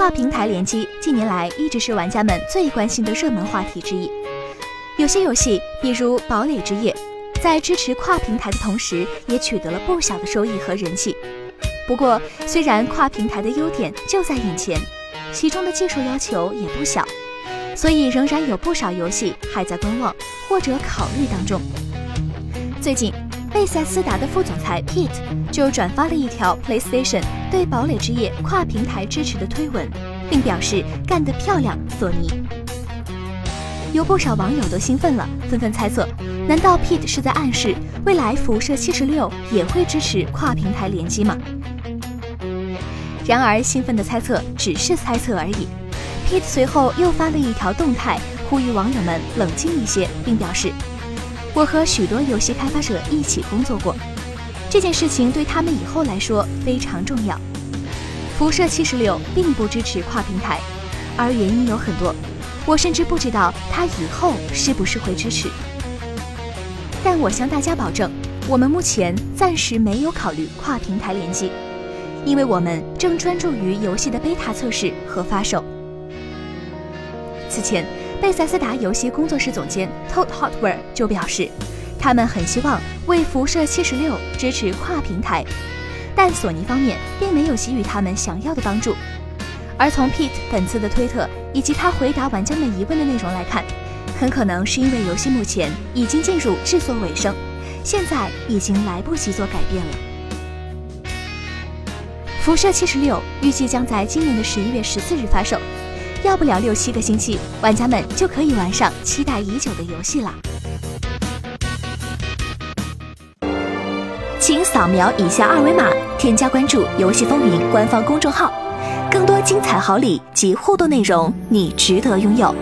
跨平台联机近年来一直是玩家们最关心的热门话题之一。有些游戏，比如《堡垒之夜》，在支持跨平台的同时，也取得了不小的收益和人气。不过，虽然跨平台的优点就在眼前，其中的技术要求也不小，所以仍然有不少游戏还在观望或者考虑当中。最近，贝塞斯达的副总裁 Pete 就转发了一条 PlayStation 对《堡垒之夜》跨平台支持的推文，并表示干得漂亮，索尼。有不少网友都兴奋了，纷纷猜测：难道 Pete 是在暗示未来辐射七十六也会支持跨平台联机吗？然而，兴奋的猜测只是猜测而已。Pete 随后又发了一条动态，呼吁网友们冷静一些，并表示：“我和许多游戏开发者一起工作过，这件事情对他们以后来说非常重要。辐射七十六并不支持跨平台，而原因有很多，我甚至不知道它以后是不是会支持。但我向大家保证，我们目前暂时没有考虑跨平台联机。”因为我们正专注于游戏的贝塔测试和发售。此前，贝塞斯达游戏工作室总监 Todd Hardware 就表示，他们很希望为《辐射76》支持跨平台，但索尼方面并没有给予他们想要的帮助。而从 Pete 本次的推特以及他回答玩家们疑问的内容来看，很可能是因为游戏目前已经进入制作尾声，现在已经来不及做改变了。辐射七十六预计将在今年的十一月十四日发售，要不了六七个星期，玩家们就可以玩上期待已久的游戏了。请扫描以下二维码，添加关注“游戏风云”官方公众号，更多精彩好礼及互动内容，你值得拥有。